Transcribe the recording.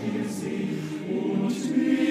wir sie und wir